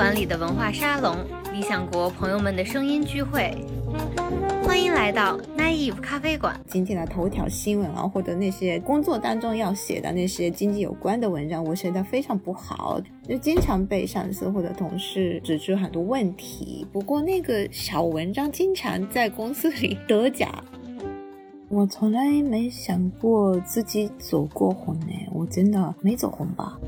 馆里的文化沙龙，理想国朋友们的声音聚会。欢迎来到 Naive 咖啡馆。今天的头条新闻啊，或者那些工作当中要写的那些经济有关的文章，我写的非常不好，就经常被上司或者同事指出很多问题。不过那个小文章经常在公司里得奖。我从来没想过自己走过红呢，我真的没走红吧？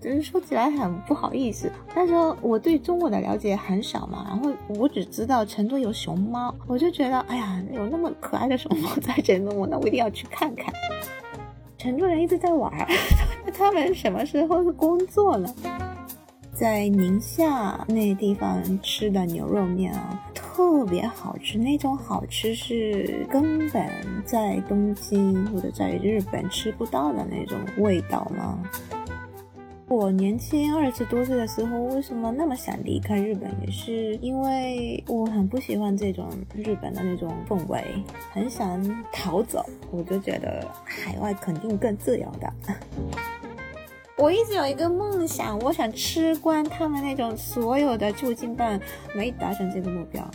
就是说起来很不好意思，但是我对中国的了解很少嘛，然后我只知道成都有熊猫，我就觉得哎呀，有那么可爱的熊猫在成都，那我一定要去看看。成都人一直在玩，那 他们什么时候工作了？在宁夏那地方吃的牛肉面啊。特别好吃，那种好吃是根本在东京或者在日本吃不到的那种味道吗？我年轻二十多岁的时候，为什么那么想离开日本？也是因为我很不喜欢这种日本的那种氛围，很想逃走。我就觉得海外肯定更自由的。我一直有一个梦想，我想吃光他们那种所有的驻京办，没达成这个目标。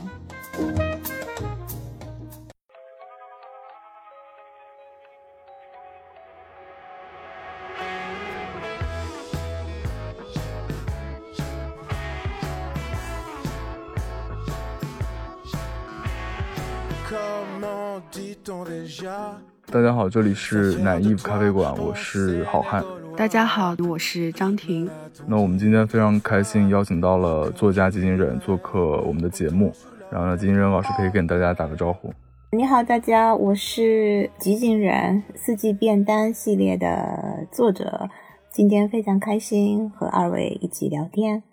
大家好，这里是奶衣服咖啡馆，我是好汉。大家好，我是张婷。那我们今天非常开心，邀请到了作家吉金忍做客我们的节目。然后呢，吉金忍老师可以跟大家打个招呼。你好，大家，我是吉金忍四季便当系列的作者。今天非常开心和二位一起聊天。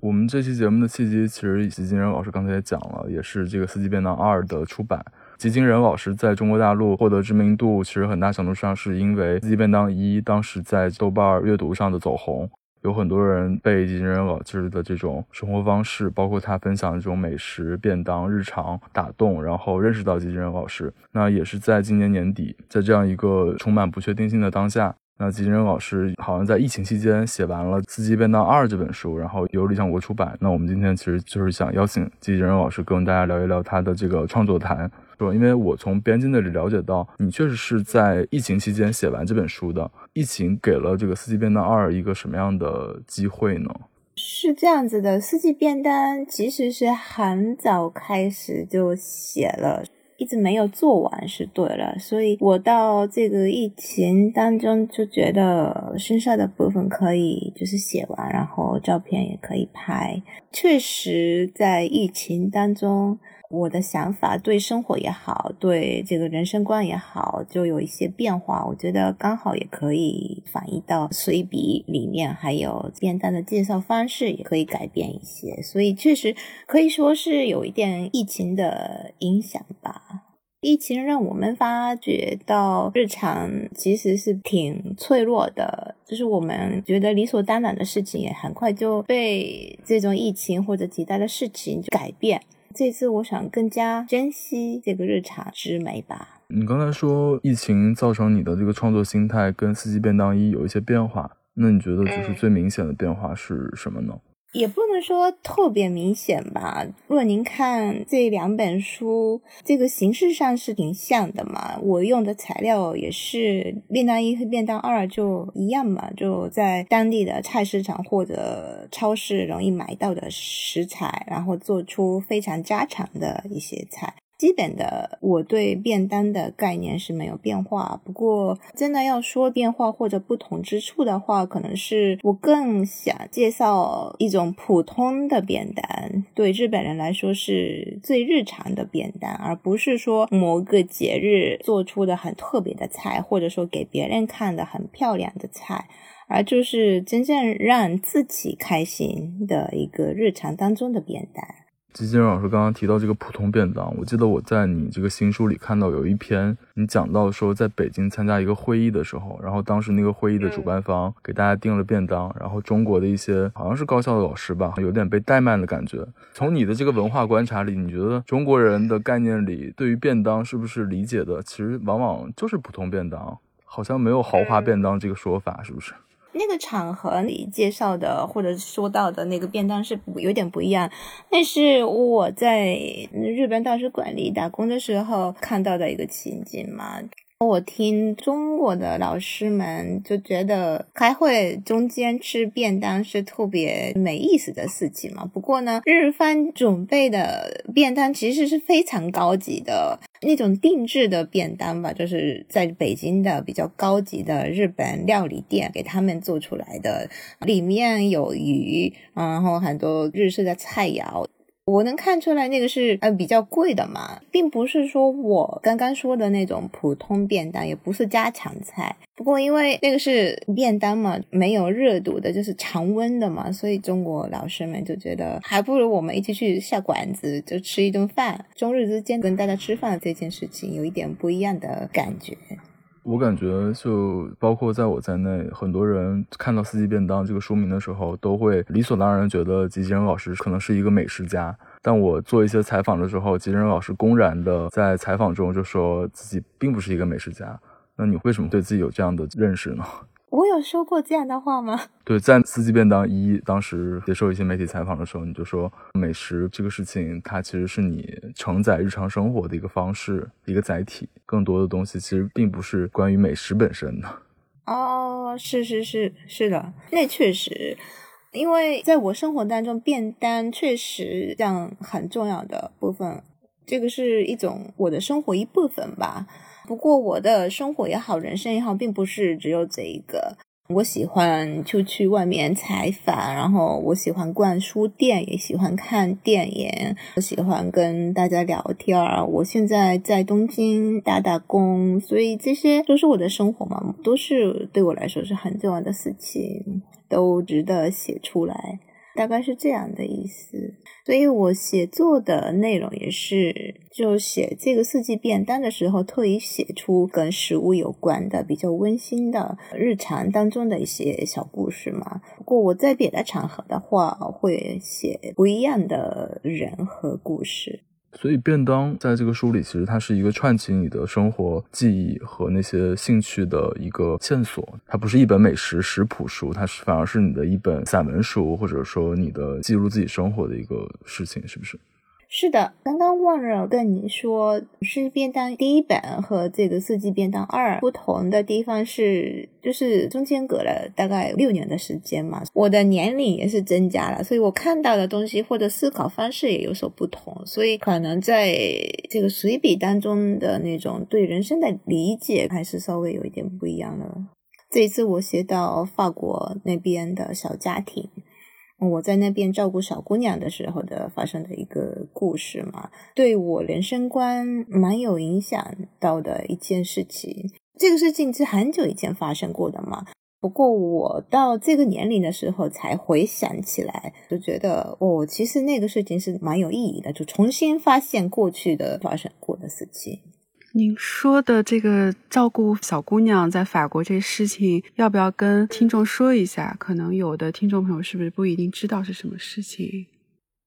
我们这期节目的契机，其实吉金忍老师刚才也讲了，也是这个四季便当二的出版。吉金人老师在中国大陆获得知名度，其实很大程度上是因为《四季便当一》当时在豆瓣阅读上的走红，有很多人被吉金人老师的这种生活方式，包括他分享的这种美食便当日常打动，然后认识到吉金人老师。那也是在今年年底，在这样一个充满不确定性的当下，那吉金人老师好像在疫情期间写完了《四季便当二》这本书，然后由理想国出版。那我们今天其实就是想邀请吉金人老师跟大家聊一聊他的这个创作谈。说，因为我从编辑那里了解到，你确实是在疫情期间写完这本书的。疫情给了这个《四季便当二》一个什么样的机会呢？是这样子的，《四季便当》其实是很早开始就写了，一直没有做完是对了。所以我到这个疫情当中就觉得，剩下的部分可以就是写完，然后照片也可以拍。确实，在疫情当中。我的想法对生活也好，对这个人生观也好，就有一些变化。我觉得刚好也可以反映到随笔里面，还有便当的介绍方式也可以改变一些。所以确实可以说是有一点疫情的影响吧。疫情让我们发觉到日常其实是挺脆弱的，就是我们觉得理所当然的事情，也很快就被这种疫情或者其他的事情改变。这次我想更加珍惜这个日茶之美吧。你刚才说疫情造成你的这个创作心态跟四季便当一有一些变化，那你觉得就是最明显的变化是什么呢？也不能说特别明显吧。若您看这两本书，这个形式上是挺像的嘛。我用的材料也是便当一和便当二就一样嘛，就在当地的菜市场或者超市容易买到的食材，然后做出非常家常的一些菜。基本的，我对便当的概念是没有变化。不过，真的要说变化或者不同之处的话，可能是我更想介绍一种普通的便当，对日本人来说是最日常的便当，而不是说某个节日做出的很特别的菜，或者说给别人看的很漂亮的菜，而就是真正让自己开心的一个日常当中的便当。吉金老师刚刚提到这个普通便当，我记得我在你这个新书里看到有一篇，你讲到说在北京参加一个会议的时候，然后当时那个会议的主办方给大家订了便当，然后中国的一些好像是高校的老师吧，有点被怠慢的感觉。从你的这个文化观察里，你觉得中国人的概念里对于便当是不是理解的其实往往就是普通便当，好像没有豪华便当这个说法，是不是？那个场合里介绍的或者说到的那个便当是有点不一样，那是我在日本大使馆里打工的时候看到的一个情景嘛。我听中国的老师们就觉得开会中间吃便当是特别没意思的事情嘛。不过呢，日方准备的便当其实是非常高级的那种定制的便当吧，就是在北京的比较高级的日本料理店给他们做出来的，里面有鱼，然后很多日式的菜肴。我能看出来那个是呃比较贵的嘛，并不是说我刚刚说的那种普通便当，也不是家常菜。不过因为那个是便当嘛，没有热度的，就是常温的嘛，所以中国老师们就觉得还不如我们一起去下馆子，就吃一顿饭。中日之间跟大家吃饭这件事情有一点不一样的感觉。我感觉就包括在我在内，很多人看到《四季便当》这个书名的时候，都会理所当然觉得吉吉人老师可能是一个美食家。但我做一些采访的时候，吉吉人老师公然的在采访中就说自己并不是一个美食家。那你为什么对自己有这样的认识呢？我有说过这样的话吗？对，在四季便当一当时接受一些媒体采访的时候，你就说美食这个事情，它其实是你承载日常生活的一个方式，一个载体。更多的东西其实并不是关于美食本身的。哦，是是是是的，那确实，因为在我生活当中，便当确实这样很重要的部分，这个是一种我的生活一部分吧。不过我的生活也好，人生也好，并不是只有这一个。我喜欢出去外面采访，然后我喜欢逛书店，也喜欢看电影，我喜欢跟大家聊天儿。我现在在东京打打工，所以这些都是我的生活嘛，都是对我来说是很重要的事情，都值得写出来。大概是这样的意思，所以我写作的内容也是，就写这个四季便当的时候，特意写出跟食物有关的、比较温馨的日常当中的一些小故事嘛。不过我在别的场合的话，会写不一样的人和故事。所以便当在这个书里，其实它是一个串起你的生活记忆和那些兴趣的一个线索。它不是一本美食食谱书，它是反而是你的一本散文书，或者说你的记录自己生活的一个事情，是不是？是的，刚刚忘了跟你说，是便当第一本和这个四季便当二不同的地方是，就是中间隔了大概六年的时间嘛，我的年龄也是增加了，所以我看到的东西或者思考方式也有所不同，所以可能在这个随笔当中的那种对人生的理解还是稍微有一点不一样了。这一次我写到法国那边的小家庭。我在那边照顾小姑娘的时候的发生的一个故事嘛，对我人生观蛮有影响到的一件事情。这个事情是很久以前发生过的嘛，不过我到这个年龄的时候才回想起来，就觉得哦，其实那个事情是蛮有意义的，就重新发现过去的发生过的事情。您说的这个照顾小姑娘在法国这事情，要不要跟听众说一下？可能有的听众朋友是不是不一定知道是什么事情？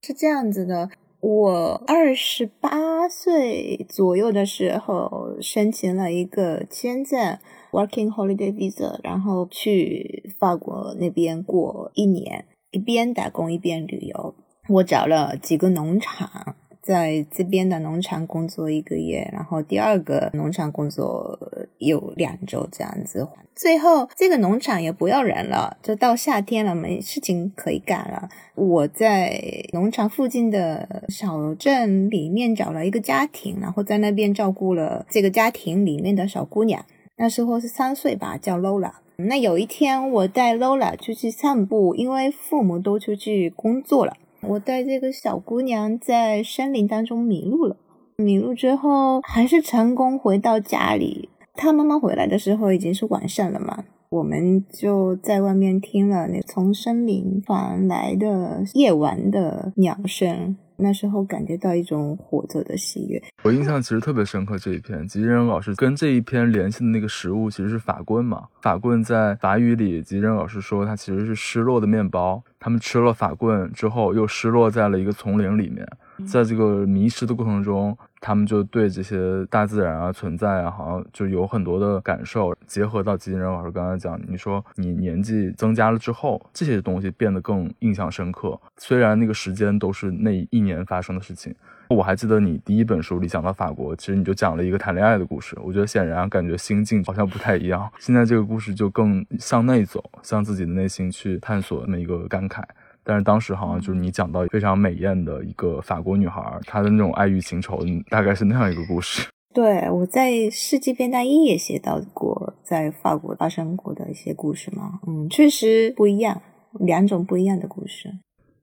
是这样子的，我二十八岁左右的时候申请了一个签证，Working Holiday Visa，然后去法国那边过一年，一边打工一边旅游。我找了几个农场。在这边的农场工作一个月，然后第二个农场工作有两周这样子，最后这个农场也不要人了，就到夏天了，没事情可以干了。我在农场附近的小镇里面找了一个家庭，然后在那边照顾了这个家庭里面的小姑娘，那时候是三岁吧，叫 Lola。那有一天我带 Lola 出去散步，因为父母都出去工作了。我带这个小姑娘在山林当中迷路了，迷路之后还是成功回到家里。她妈妈回来的时候已经是晚上了嘛，我们就在外面听了那从森林传来的夜晚的鸟声。那时候感觉到一种活着的喜悦。我印象其实特别深刻，这一篇吉仁老师跟这一篇联系的那个食物其实是法棍嘛。法棍在法语里，吉仁老师说它其实是失落的面包。他们吃了法棍之后，又失落在了一个丛林里面。在这个迷失的过程中，他们就对这些大自然啊存在啊，好像就有很多的感受。结合到吉金仁老师刚才讲，你说你年纪增加了之后，这些东西变得更印象深刻。虽然那个时间都是那一年发生的事情。我还记得你第一本书里讲到法国，其实你就讲了一个谈恋爱的故事。我觉得显然感觉心境好像不太一样。现在这个故事就更向内走，向自己的内心去探索那么一个感慨。但是当时好像就是你讲到非常美艳的一个法国女孩，她的那种爱欲情仇，大概是那样一个故事。对，我在《世纪变大一》也写到过在法国发生过的一些故事嘛。嗯，确实不一样，两种不一样的故事。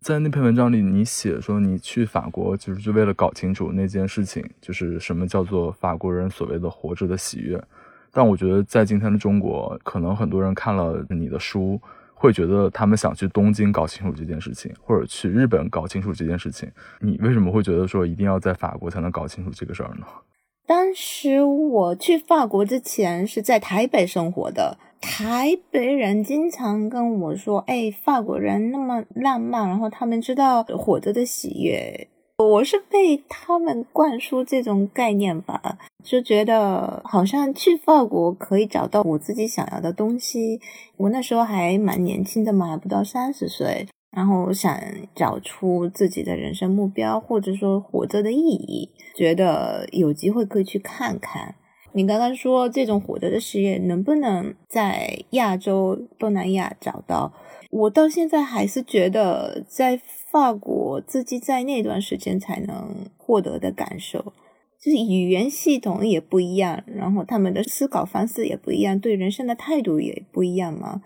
在那篇文章里，你写说你去法国就是就为了搞清楚那件事情，就是什么叫做法国人所谓的活着的喜悦。但我觉得在今天的中国，可能很多人看了你的书，会觉得他们想去东京搞清楚这件事情，或者去日本搞清楚这件事情。你为什么会觉得说一定要在法国才能搞清楚这个事儿呢？当时我去法国之前是在台北生活的。台北人经常跟我说：“哎，法国人那么浪漫，然后他们知道活着的喜悦。”我是被他们灌输这种概念吧，就觉得好像去法国可以找到我自己想要的东西。我那时候还蛮年轻的嘛，还不到三十岁，然后想找出自己的人生目标，或者说活着的意义，觉得有机会可以去看看。你刚刚说这种活着的事业能不能在亚洲、东南亚找到？我到现在还是觉得在法国自己在那段时间才能获得的感受。就是语言系统也不一样，然后他们的思考方式也不一样，对人生的态度也不一样嘛。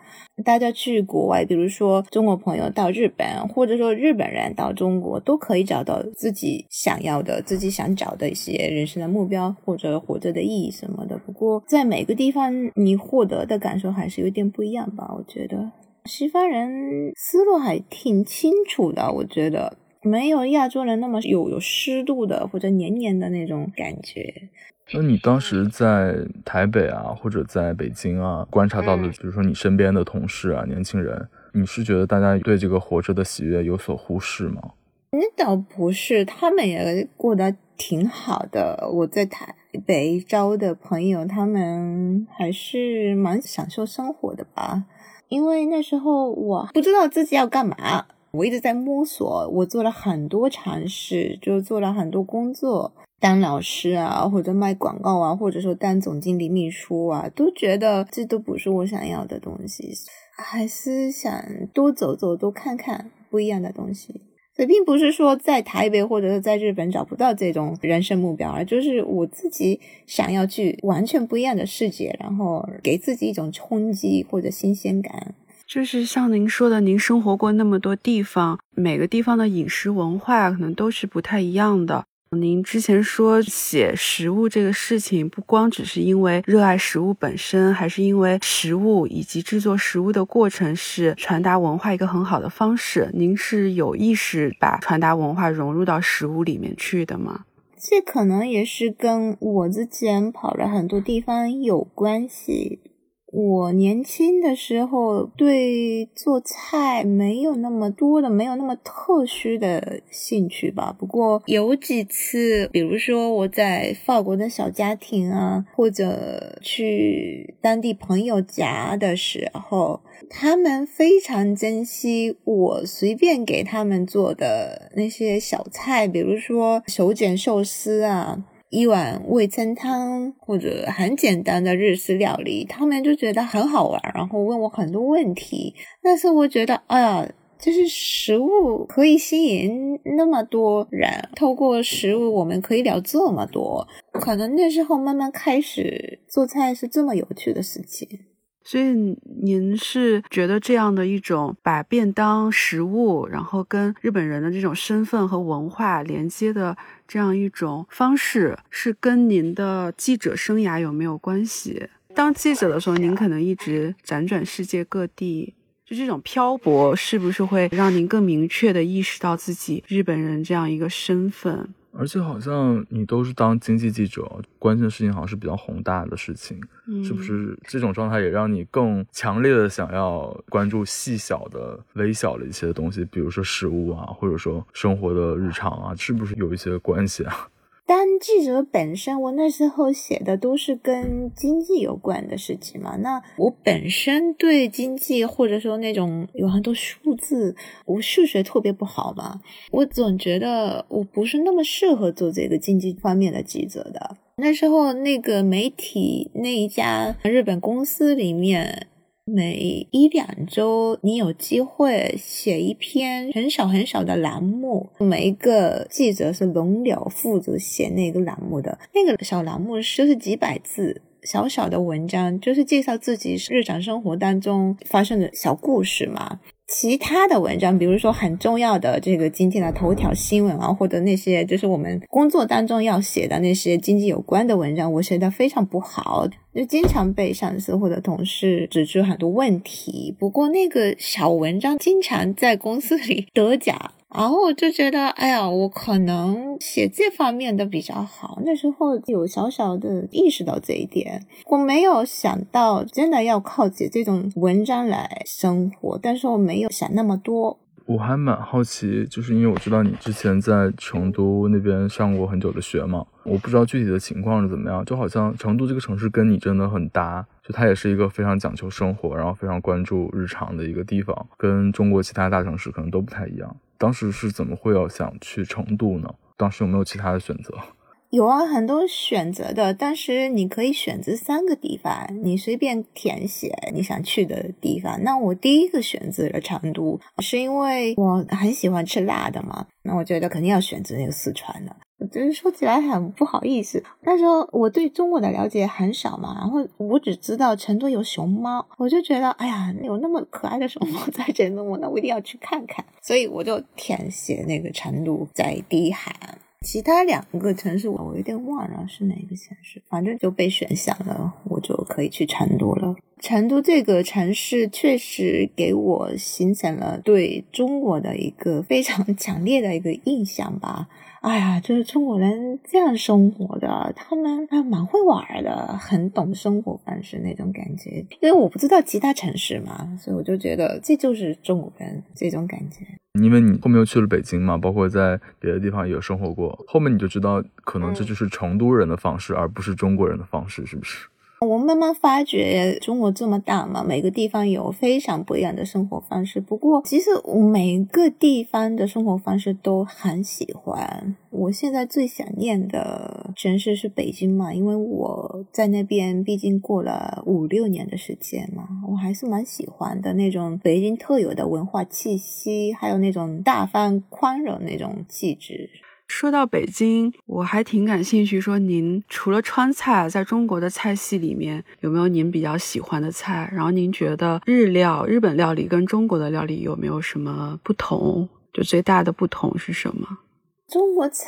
大家去国外，比如说中国朋友到日本，或者说日本人到中国，都可以找到自己想要的、自己想找的一些人生的目标或者活着的意义什么的。不过在每个地方，你获得的感受还是有点不一样吧？我觉得西方人思路还挺清楚的，我觉得。没有亚洲人那么有有湿度的或者黏黏的那种感觉。那你当时在台北啊，或者在北京啊，观察到的，比如说你身边的同事啊，年轻人，你是觉得大家对这个活着的喜悦有所忽视吗？那倒不是，他们也过得挺好的。我在台北招的朋友，他们还是蛮享受生活的吧。因为那时候我不知道自己要干嘛。我一直在摸索，我做了很多尝试，就做了很多工作，当老师啊，或者卖广告啊，或者说当总经理秘书啊，都觉得这都不是我想要的东西，还是想多走走，多看看不一样的东西。所以，并不是说在台北或者是在日本找不到这种人生目标，而就是我自己想要去完全不一样的世界，然后给自己一种冲击或者新鲜感。就是像您说的，您生活过那么多地方，每个地方的饮食文化可能都是不太一样的。您之前说写食物这个事情，不光只是因为热爱食物本身，还是因为食物以及制作食物的过程是传达文化一个很好的方式。您是有意识把传达文化融入到食物里面去的吗？这可能也是跟我之前跑了很多地方有关系。我年轻的时候对做菜没有那么多的，没有那么特殊的兴趣吧。不过有几次，比如说我在法国的小家庭啊，或者去当地朋友家的时候，他们非常珍惜我随便给他们做的那些小菜，比如说手卷寿司啊。一碗味噌汤或者很简单的日式料理，他们就觉得很好玩，然后问我很多问题。但是我觉得，哎呀，就是食物可以吸引那么多人，透过食物我们可以聊这么多。可能那时候慢慢开始做菜是这么有趣的事情。所以您是觉得这样的一种把便当食物，然后跟日本人的这种身份和文化连接的这样一种方式，是跟您的记者生涯有没有关系？当记者的时候，您可能一直辗转世界各地，就这种漂泊，是不是会让您更明确的意识到自己日本人这样一个身份？而且好像你都是当经济记者，关心的事情好像是比较宏大的事情，是不是？这种状态也让你更强烈的想要关注细小的、微小的一些东西，比如说食物啊，或者说生活的日常啊，是不是有一些关系啊？当记者本身，我那时候写的都是跟经济有关的事情嘛。那我本身对经济或者说那种有很多数字，我数学特别不好嘛，我总觉得我不是那么适合做这个经济方面的记者的。那时候那个媒体那一家日本公司里面。每一两周，你有机会写一篇很少很少的栏目，每一个记者是轮流负责写那个栏目的。那个小栏目就是几百字，小小的文章，就是介绍自己日常生活当中发生的小故事嘛。其他的文章，比如说很重要的这个今天的头条新闻啊，或者那些就是我们工作当中要写的那些经济有关的文章，我写的非常不好，就经常被上司或者同事指出很多问题。不过那个小文章经常在公司里 得奖。然后我就觉得，哎呀，我可能写这方面的比较好。那时候有小小的意识到这一点，我没有想到真的要靠写这种文章来生活，但是我没有想那么多。我还蛮好奇，就是因为我知道你之前在成都那边上过很久的学嘛，我不知道具体的情况是怎么样。就好像成都这个城市跟你真的很搭，就它也是一个非常讲求生活，然后非常关注日常的一个地方，跟中国其他大城市可能都不太一样。当时是怎么会要想去成都呢？当时有没有其他的选择？有啊，很多选择的，但是你可以选择三个地方，你随便填写你想去的地方。那我第一个选择了成都，是因为我很喜欢吃辣的嘛。那我觉得肯定要选择那个四川的。就是说起来很不好意思，那时候我对中国的了解很少嘛，然后我只知道成都有熊猫，我就觉得哎呀，有那么可爱的熊猫在成都，那我一定要去看看。所以我就填写那个成都在第一行。其他两个城市我有点忘了是哪个城市，反正就被选项了，我就可以去成都了。成都这个城市确实给我形成了对中国的一个非常强烈的一个印象吧。哎呀，就是中国人这样生活的，他们还蛮会玩的，很懂生活方式那种感觉。因为我不知道其他城市嘛，所以我就觉得这就是中国人这种感觉。因为你后面又去了北京嘛，包括在别的地方也有生活过，后面你就知道，可能这就是成都人的方式，而不是中国人的方式，是不是？我慢慢发觉，中国这么大嘛，每个地方有非常不一样的生活方式。不过，其实我每个地方的生活方式都很喜欢。我现在最想念的城市是北京嘛，因为我在那边毕竟过了五六年的时间嘛，我还是蛮喜欢的那种北京特有的文化气息，还有那种大方宽容那种气质。说到北京，我还挺感兴趣。说您除了川菜，在中国的菜系里面有没有您比较喜欢的菜？然后您觉得日料、日本料理跟中国的料理有没有什么不同？就最大的不同是什么？中国菜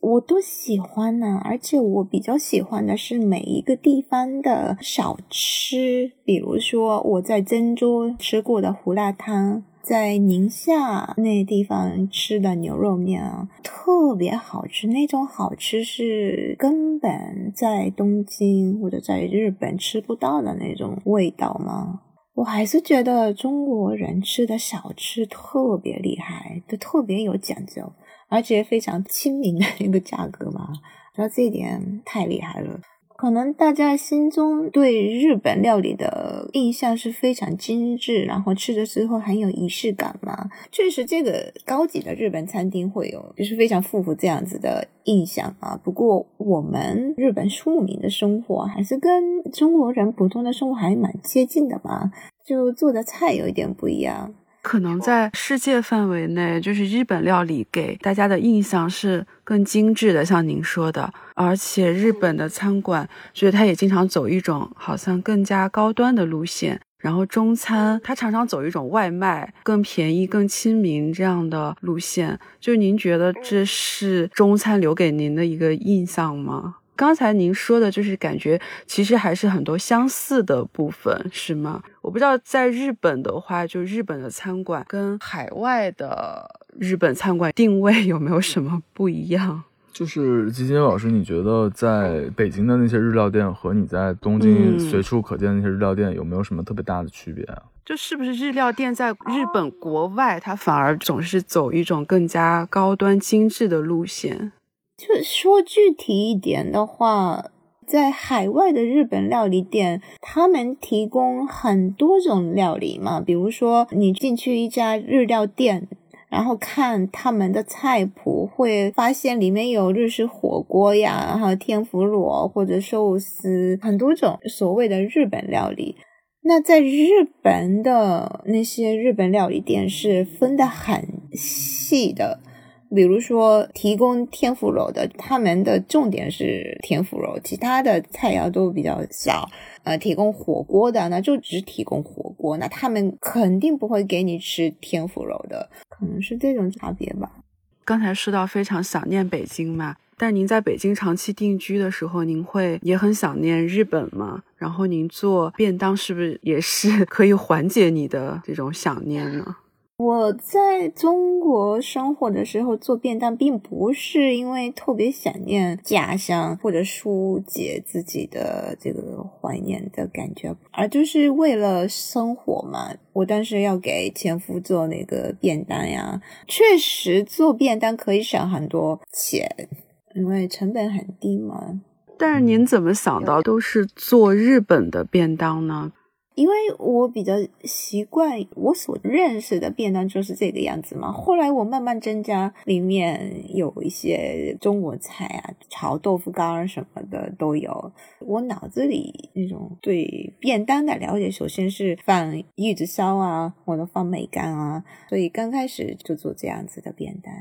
我都喜欢呢，而且我比较喜欢的是每一个地方的小吃，比如说我在珍珠吃过的胡辣汤。在宁夏那地方吃的牛肉面啊，特别好吃。那种好吃是根本在东京或者在日本吃不到的那种味道吗？我还是觉得中国人吃的小吃特别厉害，都特别有讲究，而且非常亲民的一个价格嘛。觉得这一点太厉害了。可能大家心中对日本料理的印象是非常精致，然后吃的时候很有仪式感嘛。确实，这个高级的日本餐厅会有，就是非常符合这样子的印象啊。不过，我们日本庶民的生活还是跟中国人普通的生活还蛮接近的嘛，就做的菜有一点不一样。可能在世界范围内，就是日本料理给大家的印象是更精致的，像您说的，而且日本的餐馆，所以它也经常走一种好像更加高端的路线。然后中餐，它常常走一种外卖，更便宜、更亲民这样的路线。就您觉得这是中餐留给您的一个印象吗？刚才您说的就是感觉，其实还是很多相似的部分，是吗？我不知道在日本的话，就日本的餐馆跟海外的日本餐馆定位有没有什么不一样？就是基金老师，你觉得在北京的那些日料店和你在东京随处可见的那些日料店有没有什么特别大的区别啊？就是不是日料店在日本国外，它反而总是走一种更加高端精致的路线？就说具体一点的话。在海外的日本料理店，他们提供很多种料理嘛。比如说，你进去一家日料店，然后看他们的菜谱，会发现里面有日式火锅呀，还有天妇罗或者寿司，很多种所谓的日本料理。那在日本的那些日本料理店是分得很细的。比如说，提供天妇罗的，他们的重点是天妇罗，其他的菜肴都比较少。呃，提供火锅的，那就只提供火锅，那他们肯定不会给你吃天妇罗的，可能是这种差别吧。刚才说到非常想念北京嘛，但您在北京长期定居的时候，您会也很想念日本吗？然后您做便当是不是也是可以缓解你的这种想念呢？我在中国生活的时候做便当，并不是因为特别想念家乡或者疏解自己的这个怀念的感觉，而就是为了生活嘛。我当时要给前夫做那个便当呀，确实做便当可以省很多钱，因为成本很低嘛。但是您怎么想到都是做日本的便当呢？因为我比较习惯我所认识的便当就是这个样子嘛。后来我慢慢增加，里面有一些中国菜啊，炒豆腐干儿什么的都有。我脑子里那种对便当的了解，首先是放玉子烧啊，或者放梅干啊，所以刚开始就做这样子的便当。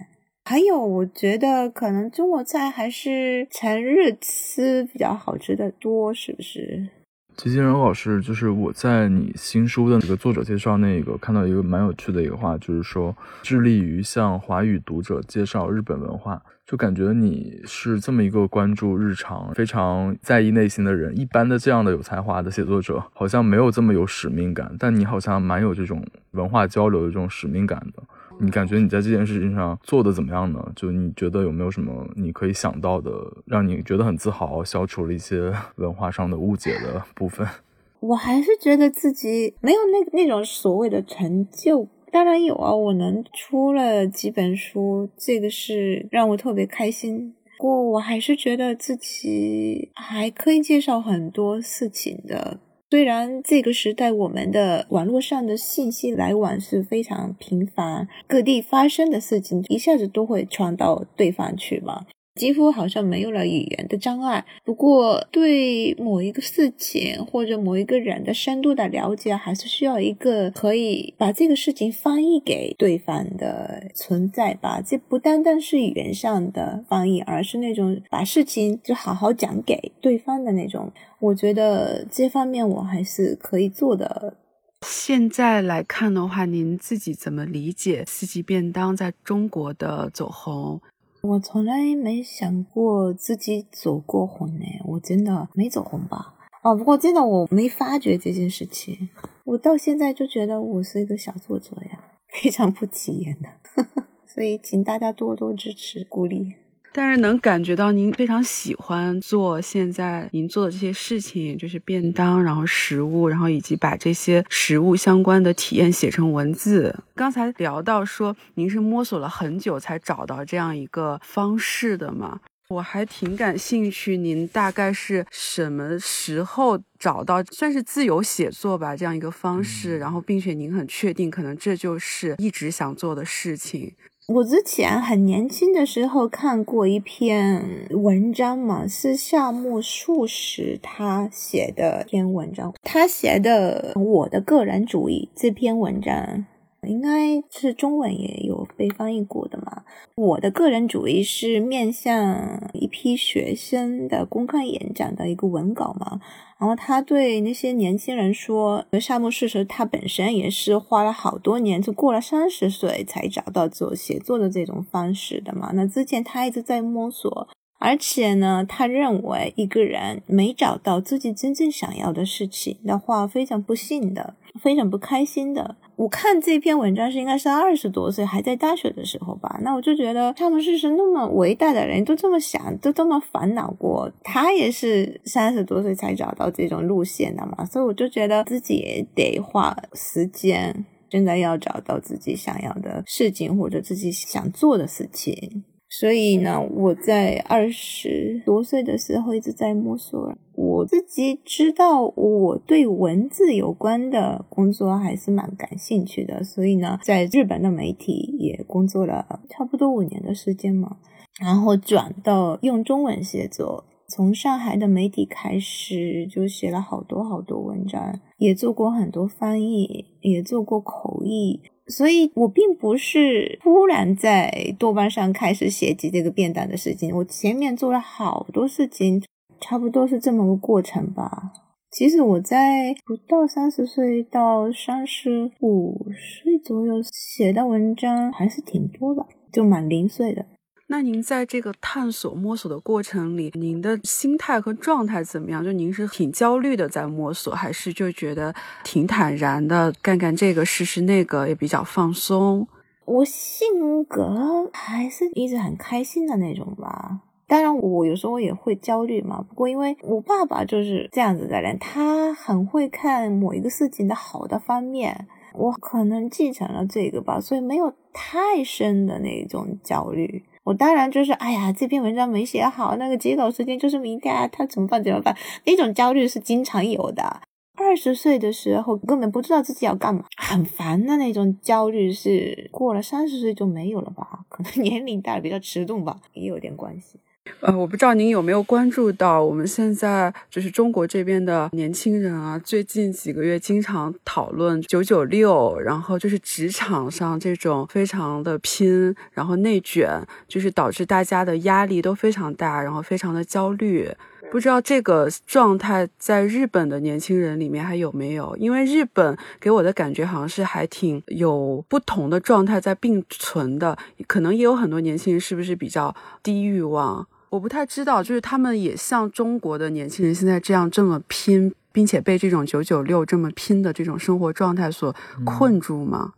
还有，我觉得可能中国菜还是成日吃比较好吃的多，是不是？吉金荣老师，就是我在你新书的这个作者介绍那个看到一个蛮有趣的一个话，就是说致力于向华语读者介绍日本文化，就感觉你是这么一个关注日常、非常在意内心的人。一般的这样的有才华的写作者，好像没有这么有使命感，但你好像蛮有这种文化交流的这种使命感的。你感觉你在这件事情上做的怎么样呢？就你觉得有没有什么你可以想到的，让你觉得很自豪，消除了一些 文化上的误解的部分？我还是觉得自己没有那那种所谓的成就，当然有啊，我能出了几本书，这个是让我特别开心。不过我还是觉得自己还可以介绍很多事情的。虽然这个时代我们的网络上的信息来往是非常频繁，各地发生的事情一下子都会传到对方去嘛。几乎好像没有了语言的障碍，不过对某一个事情或者某一个人的深度的了解，还是需要一个可以把这个事情翻译给对方的存在吧。这不单单是语言上的翻译，而是那种把事情就好好讲给对方的那种。我觉得这方面我还是可以做的。现在来看的话，您自己怎么理解四季便当在中国的走红？我从来没想过自己走过红呢，我真的没走红吧？哦，不过真的我没发觉这件事情，我到现在就觉得我是一个小作者呀，非常不起眼的，所以请大家多多支持鼓励。但是能感觉到您非常喜欢做现在您做的这些事情，就是便当，然后食物，然后以及把这些食物相关的体验写成文字。刚才聊到说您是摸索了很久才找到这样一个方式的嘛？我还挺感兴趣，您大概是什么时候找到算是自由写作吧这样一个方式？然后并且您很确定，可能这就是一直想做的事情。我之前很年轻的时候看过一篇文章嘛，是夏目漱石他写的篇文章，他写的《我的个人主义》这篇文章。应该是中文也有被翻译过的嘛？我的个人主义是面向一批学生的公开演讲的一个文稿嘛。然后他对那些年轻人说：“夏目漱石他本身也是花了好多年，就过了三十岁才找到做写作的这种方式的嘛。那之前他一直在摸索。”而且呢，他认为一个人没找到自己真正想要的事情的话，非常不幸的，非常不开心的。我看这篇文章是应该是二十多岁还在大学的时候吧，那我就觉得他们是是那么伟大的人，都这么想，都这么烦恼过。他也是三十多岁才找到这种路线的嘛，所以我就觉得自己也得花时间，真的要找到自己想要的事情或者自己想做的事情。所以呢，我在二十多岁的时候一直在摸索。我自己知道我对文字有关的工作还是蛮感兴趣的，所以呢，在日本的媒体也工作了差不多五年的时间嘛，然后转到用中文写作。从上海的媒体开始，就写了好多好多文章，也做过很多翻译，也做过口译。所以我并不是突然在豆瓣上开始写起这个便当的事情，我前面做了好多事情，差不多是这么个过程吧。其实我在不到三十岁到三十五岁左右写的文章还是挺多的，就蛮零碎的。那您在这个探索摸索的过程里，您的心态和状态怎么样？就您是挺焦虑的在摸索，还是就觉得挺坦然的，干干这个试试那个，也比较放松？我性格还是一直很开心的那种吧。当然，我有时候也会焦虑嘛。不过，因为我爸爸就是这样子的人，他很会看某一个事情的好的方面，我可能继承了这个吧，所以没有太深的那种焦虑。我当然就是，哎呀，这篇文章没写好，那个截稿时间就是明天啊，他怎么办？怎么办？那种焦虑是经常有的。二十岁的时候根本不知道自己要干嘛，很烦的那种焦虑，是过了三十岁就没有了吧？可能年龄大了比较迟钝吧，也有点关系。呃，我不知道您有没有关注到，我们现在就是中国这边的年轻人啊，最近几个月经常讨论九九六，然后就是职场上这种非常的拼，然后内卷，就是导致大家的压力都非常大，然后非常的焦虑。不知道这个状态在日本的年轻人里面还有没有？因为日本给我的感觉好像是还挺有不同的状态在并存的，可能也有很多年轻人是不是比较低欲望？我不太知道，就是他们也像中国的年轻人现在这样这么拼，并且被这种九九六这么拼的这种生活状态所困住吗？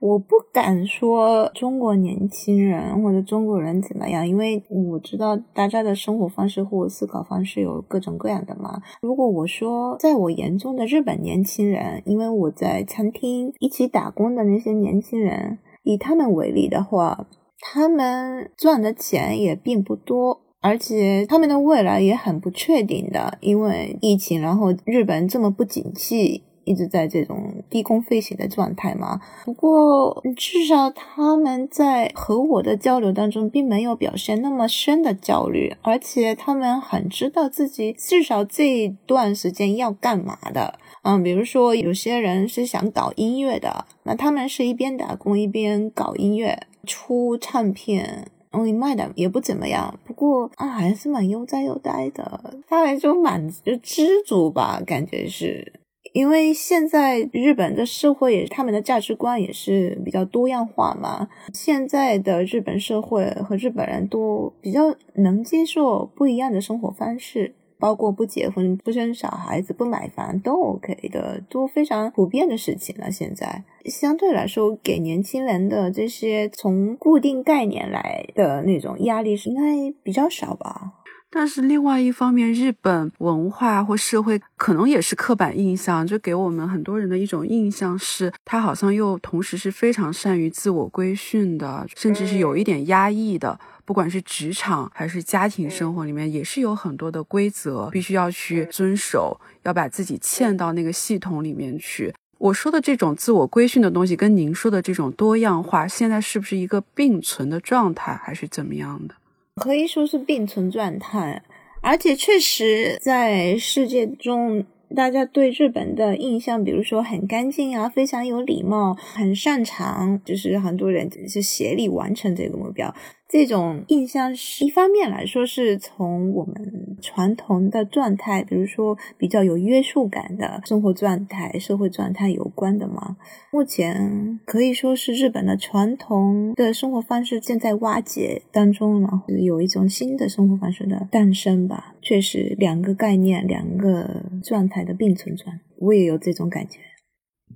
我不敢说中国年轻人或者中国人怎么样，因为我知道大家的生活方式或思考方式有各种各样的嘛。如果我说在我眼中的日本年轻人，因为我在餐厅一起打工的那些年轻人，以他们为例的话。他们赚的钱也并不多，而且他们的未来也很不确定的，因为疫情，然后日本这么不景气，一直在这种低空飞行的状态嘛。不过至少他们在和我的交流当中，并没有表现那么深的焦虑，而且他们很知道自己至少这一段时间要干嘛的。嗯，比如说有些人是想搞音乐的，那他们是一边打工一边搞音乐。出唱片，嗯，卖的也不怎么样，不过啊，还是蛮悠哉悠哉的。他们就蛮就知足吧，感觉是因为现在日本的社会，他们的价值观也是比较多样化嘛。现在的日本社会和日本人都比较能接受不一样的生活方式。包括不结婚、不生小孩子、不买房都 OK 的，都非常普遍的事情了。现在相对来说，给年轻人的这些从固定概念来的那种压力是应该比较少吧。但是另外一方面，日本文化或社会可能也是刻板印象，就给我们很多人的一种印象是，他好像又同时是非常善于自我规训的，甚至是有一点压抑的。不管是职场还是家庭生活里面，也是有很多的规则必须要去遵守，要把自己嵌到那个系统里面去。我说的这种自我规训的东西，跟您说的这种多样化，现在是不是一个并存的状态，还是怎么样的？可以说是并存状态，而且确实在世界中。大家对日本的印象，比如说很干净啊，非常有礼貌，很擅长，就是很多人是协力完成这个目标。这种印象是一方面来说，是从我们传统的状态，比如说比较有约束感的生活状态、社会状态有关的嘛。目前可以说是日本的传统的生活方式正在瓦解当中，然后有一种新的生活方式的诞生吧。确实，两个概念、两个状态的并存状，我也有这种感觉。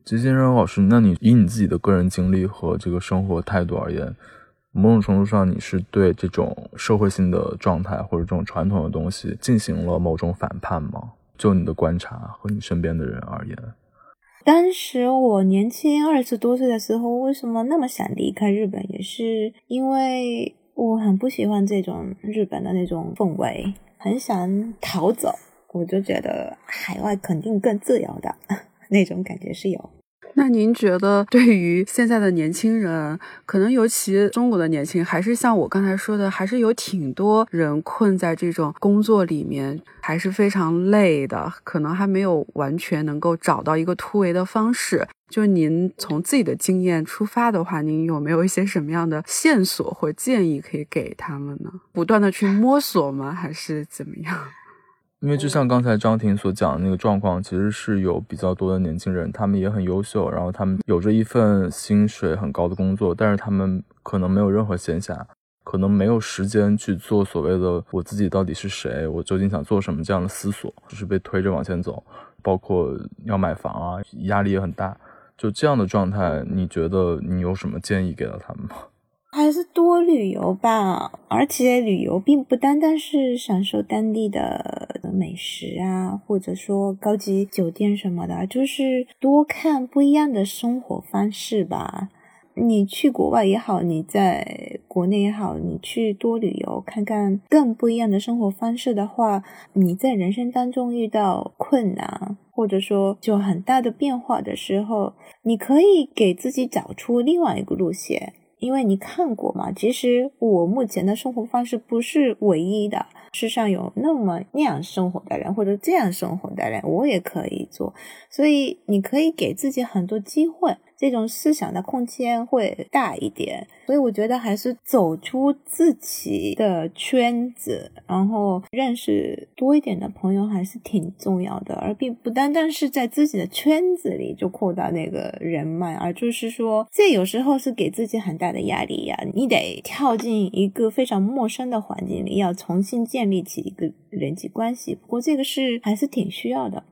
吉先生老师，那你以你自己的个人经历和这个生活态度而言？某种程度上，你是对这种社会性的状态或者这种传统的东西进行了某种反叛吗？就你的观察和你身边的人而言，当时我年轻二十多岁的时候，为什么那么想离开日本？也是因为我很不喜欢这种日本的那种氛围，很想逃走。我就觉得海外肯定更自由的 那种感觉是有。那您觉得，对于现在的年轻人，可能尤其中国的年轻人，还是像我刚才说的，还是有挺多人困在这种工作里面，还是非常累的，可能还没有完全能够找到一个突围的方式。就您从自己的经验出发的话，您有没有一些什么样的线索或建议可以给他们呢？不断的去摸索吗？还是怎么样？因为就像刚才张婷所讲的那个状况，其实是有比较多的年轻人，他们也很优秀，然后他们有着一份薪水很高的工作，但是他们可能没有任何闲暇，可能没有时间去做所谓的我自己到底是谁，我究竟想做什么？这样的思索，就是被推着往前走，包括要买房啊，压力也很大，就这样的状态，你觉得你有什么建议给到他们吗？还是多旅游吧，而且旅游并不单单是享受当地的美食啊，或者说高级酒店什么的，就是多看不一样的生活方式吧。你去国外也好，你在国内也好，你去多旅游看看更不一样的生活方式的话，你在人生当中遇到困难，或者说就很大的变化的时候，你可以给自己找出另外一个路线。因为你看过嘛，其实我目前的生活方式不是唯一的，世上有那么那样生活的人，或者这样生活的人，我也可以做，所以你可以给自己很多机会。这种思想的空间会大一点，所以我觉得还是走出自己的圈子，然后认识多一点的朋友还是挺重要的，而并不单单是在自己的圈子里就扩大那个人脉，而就是说，这有时候是给自己很大的压力呀，你得跳进一个非常陌生的环境里，要重新建立起一个人际关系。不过这个是还是挺需要的。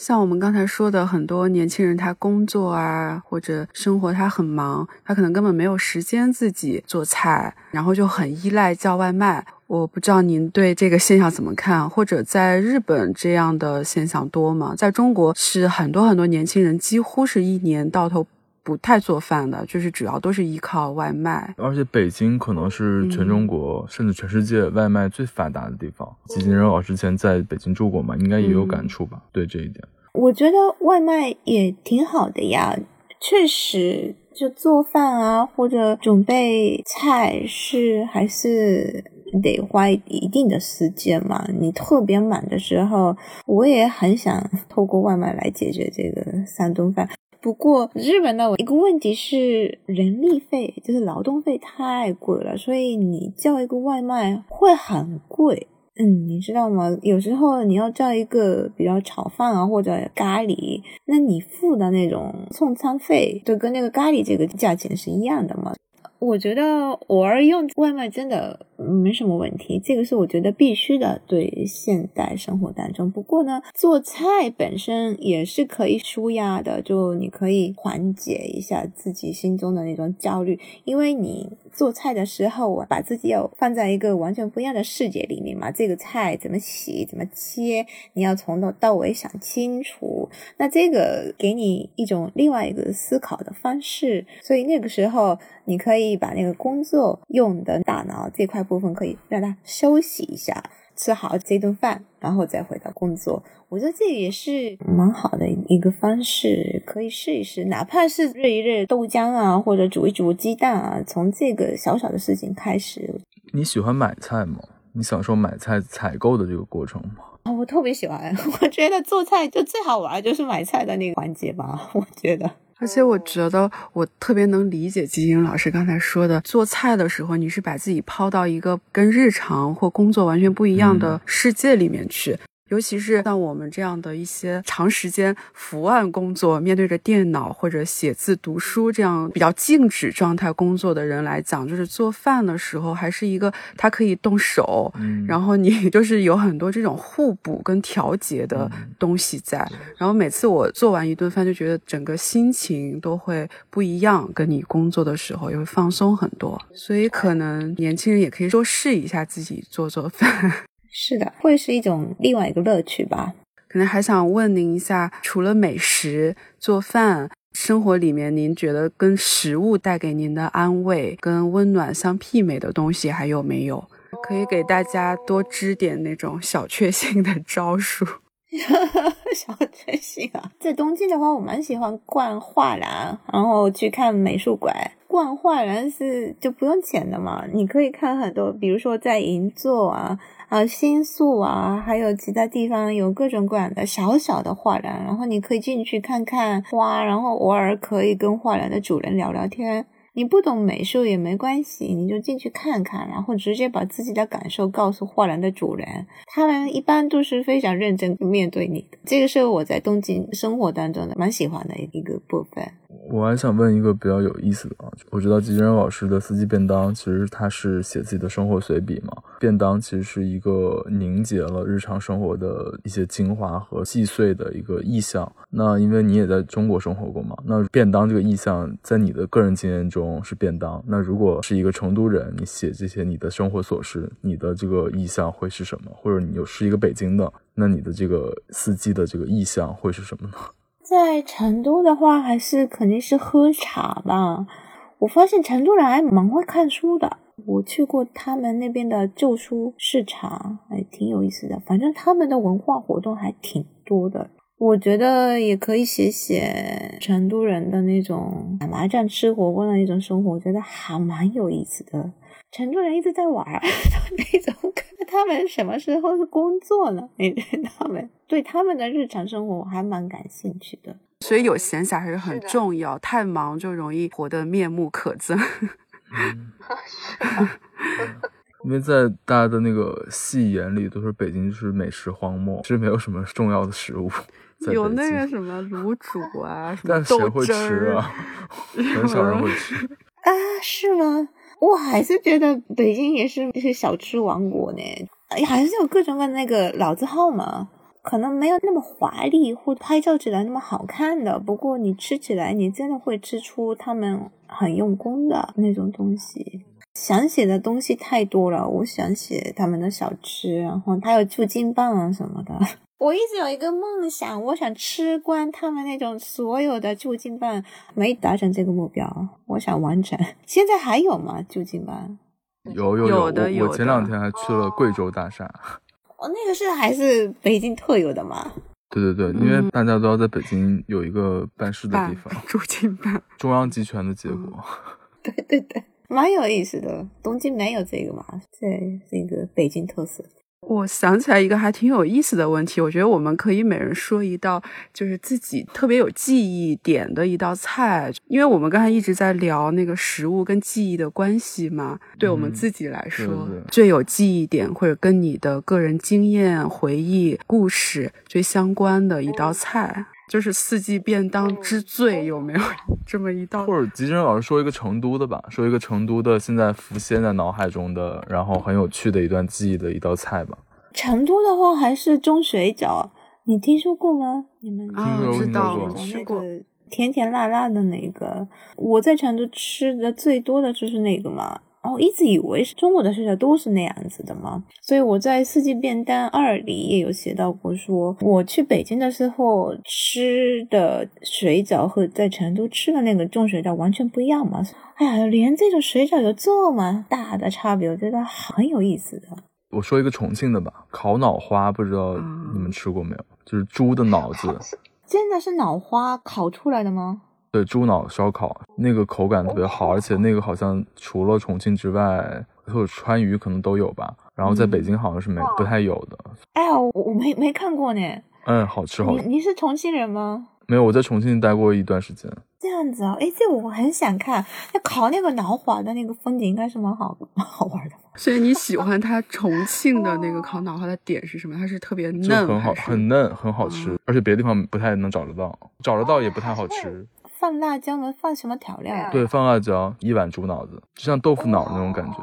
像我们刚才说的，很多年轻人他工作啊或者生活他很忙，他可能根本没有时间自己做菜，然后就很依赖叫外卖。我不知道您对这个现象怎么看，或者在日本这样的现象多吗？在中国是很多很多年轻人几乎是一年到头不太做饭的，就是主要都是依靠外卖。而且北京可能是全中国甚至全世界外卖最发达的地方。吉金仁老之前在北京住过嘛，应该也有感触吧？对这一点。我觉得外卖也挺好的呀，确实，就做饭啊或者准备菜是还是得花一定的时间嘛。你特别满的时候，我也很想透过外卖来解决这个三顿饭。不过日本的一个问题是人力费，就是劳动费太贵了，所以你叫一个外卖会很贵。嗯，你知道吗？有时候你要叫一个比较炒饭啊，或者咖喱，那你付的那种送餐费，就跟那个咖喱这个价钱是一样的嘛。我觉得偶尔用外卖真的没什么问题，这个是我觉得必须的。对现代生活当中，不过呢，做菜本身也是可以舒压的，就你可以缓解一下自己心中的那种焦虑，因为你做菜的时候，我把自己要放在一个完全不一样的世界里面嘛。这个菜怎么洗，怎么切，你要从头到尾想清楚。那这个给你一种另外一个思考的方式，所以那个时候你可以。把那个工作用的大脑这块部分可以让它休息一下，吃好这顿饭，然后再回到工作。我觉得这也是蛮好的一个方式，可以试一试。哪怕是热一热豆浆啊，或者煮一煮鸡蛋啊，从这个小小的事情开始。你喜欢买菜吗？你享受买菜采购的这个过程吗？啊，我特别喜欢。我觉得做菜就最好玩就是买菜的那个环节吧。我觉得。而且我觉得我特别能理解吉英老师刚才说的，做菜的时候你是把自己抛到一个跟日常或工作完全不一样的世界里面去。尤其是像我们这样的一些长时间伏案工作，面对着电脑或者写字、读书这样比较静止状态工作的人来讲，就是做饭的时候还是一个他可以动手，然后你 就是有很多这种互补跟调节的东西在。然后每次我做完一顿饭，就觉得整个心情都会不一样，跟你工作的时候也会放松很多。所以可能年轻人也可以多试一下自己做做饭。是的，会是一种另外一个乐趣吧。可能还想问您一下，除了美食、做饭，生活里面您觉得跟食物带给您的安慰跟温暖相媲美的东西还有没有？可以给大家多支点那种小确幸的招数。小确幸啊，在东京的话，我蛮喜欢逛画廊，然后去看美术馆。逛画廊是就不用钱的嘛，你可以看很多，比如说在银座啊、啊新宿啊，还有其他地方有各种各样的小小的画廊，然后你可以进去看看花，然后偶尔可以跟画廊的主人聊聊天。你不懂美术也没关系，你就进去看看，然后直接把自己的感受告诉画廊的主人，他们一般都是非常认真面对你的。这个是我在东京生活当中的蛮喜欢的一个部分。我还想问一个比较有意思的啊，我知道吉金仁老师的司机便当，其实他是写自己的生活随笔嘛。便当其实是一个凝结了日常生活的一些精华和细碎的一个意象。那因为你也在中国生活过嘛，那便当这个意象在你的个人经验中是便当。那如果是一个成都人，你写这些你的生活琐事，你的这个意象会是什么？或者你又是一个北京的，那你的这个司机的这个意象会是什么呢？在成都的话，还是肯定是喝茶吧。我发现成都人还蛮会看书的。我去过他们那边的旧书市场，还挺有意思的。反正他们的文化活动还挺多的。我觉得也可以写写成都人的那种打麻将、吃火锅的那种生活，我觉得还蛮有意思的。成都人一直在玩儿 那种，他们什么时候是工作呢？你知道吗？对他们的日常生活我还蛮感兴趣的。所以有闲暇还是很重要，太忙就容易活得面目可憎。因为在大家的那个戏眼里，都是北京就是美食荒漠，其实没有什么重要的食物。有那个什么卤煮啊，什么但谁会吃啊？很少人会吃 啊？是吗？我还是觉得北京也是是小吃王国呢，还是有各种各那个老字号嘛，可能没有那么华丽或拍照起来那么好看的，不过你吃起来你真的会吃出他们很用功的那种东西。想写的东西太多了，我想写他们的小吃，然后还有驻京棒啊什么的。我一直有一个梦想，我想吃光他们那种所有的驻京办，没达成这个目标，我想完成。现在还有吗？驻京办？有有有的我我前两天还去了贵州大厦。哦，那个是还是北京特有的吗？对对对，因为大家都要在北京有一个办事的地方，驻京办，中央集权的结果。对对对，蛮有意思的。东京没有这个嘛？这这个北京特色。我想起来一个还挺有意思的问题，我觉得我们可以每人说一道，就是自己特别有记忆点的一道菜，因为我们刚才一直在聊那个食物跟记忆的关系嘛。对我们自己来说，最有记忆点或者跟你的个人经验、回忆、故事最相关的一道菜。就是四季便当之最，有没有这么一道？或者吉珍老师说一个成都的吧，说一个成都的现在浮现在脑海中的，然后很有趣的一段记忆的一道菜吧。成都的话还是中水饺，你听说过吗？你们啊，知道，那个甜甜辣辣的那个。我在成都吃的最多的就是那个嘛。哦，一直以为是中国的水饺都是那样子的嘛，所以我在《四季便当二》里也有写到过，说我去北京的时候吃的水饺和在成都吃的那个重水饺完全不一样嘛。哎呀，连这种水饺有这么大的差别，我觉得很有意思的。我说一个重庆的吧，烤脑花，不知道你们吃过没有？就是猪的脑子，真的是脑花烤出来的吗？对，猪脑烧烤那个口感特别好，而且那个好像除了重庆之外，或者川渝可能都有吧。然后在北京好像是没不太有的。哎呀，我我没没看过呢。嗯，好吃好。你你是重庆人吗？没有，我在重庆待过一段时间。这样子啊，哎，这我很想看。那烤那个脑花的那个风景应该是蛮好蛮好玩的。所以你喜欢它重庆的那个烤脑花的点是什么？它是特别嫩，很好，很嫩，很好吃，而且别的地方不太能找得到，找得到也不太好吃。放辣椒吗？放什么调料啊？对，放辣椒，一碗猪脑子，就像豆腐脑那种感觉，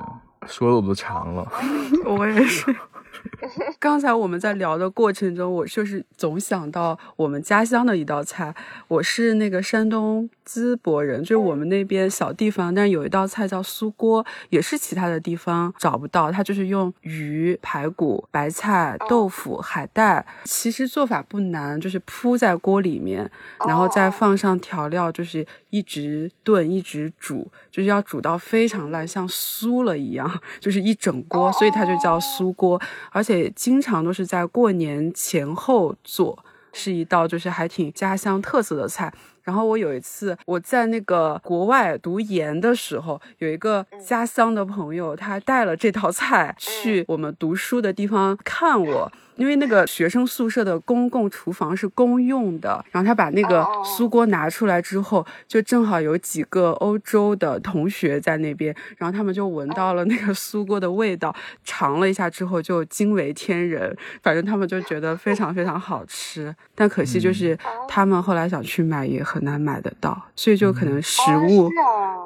说的我都馋了。我也是。刚才我们在聊的过程中，我就是总想到我们家乡的一道菜。我是那个山东淄博人，就是我们那边小地方，但是有一道菜叫酥锅，也是其他的地方找不到。它就是用鱼、排骨、白菜、豆腐、海带，其实做法不难，就是铺在锅里面，然后再放上调料，就是一直炖，一直煮，就是要煮到非常烂，像酥了一样，就是一整锅，所以它就叫酥锅。而且经常都是在过年前后做，是一道就是还挺家乡特色的菜。然后我有一次我在那个国外读研的时候，有一个家乡的朋友，他带了这道菜去我们读书的地方看我。因为那个学生宿舍的公共厨房是公用的，然后他把那个酥锅拿出来之后，就正好有几个欧洲的同学在那边，然后他们就闻到了那个酥锅的味道，尝了一下之后就惊为天人，反正他们就觉得非常非常好吃。但可惜就是他们后来想去买也很难买得到，所以就可能食物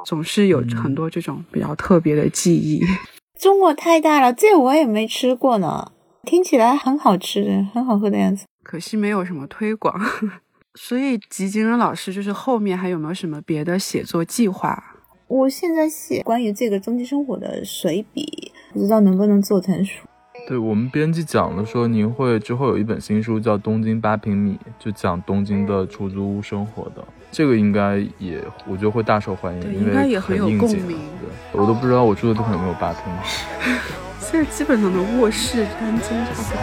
总是有很多这种比较特别的记忆。中国太大了，这我也没吃过呢。听起来很好吃，很好喝的样子，可惜没有什么推广。所以吉金仁老师就是后面还有没有什么别的写作计划？我现在写关于这个中极生活的随笔，不知道能不能做成书。对我们编辑讲了说，您会之后有一本新书叫《东京八平米》，就讲东京的出租屋生活的。这个应该也，我觉得会大受欢迎，因为很有共鸣。我都不知道我住的地方有没有八平米。现在基本上的卧室单间差不多。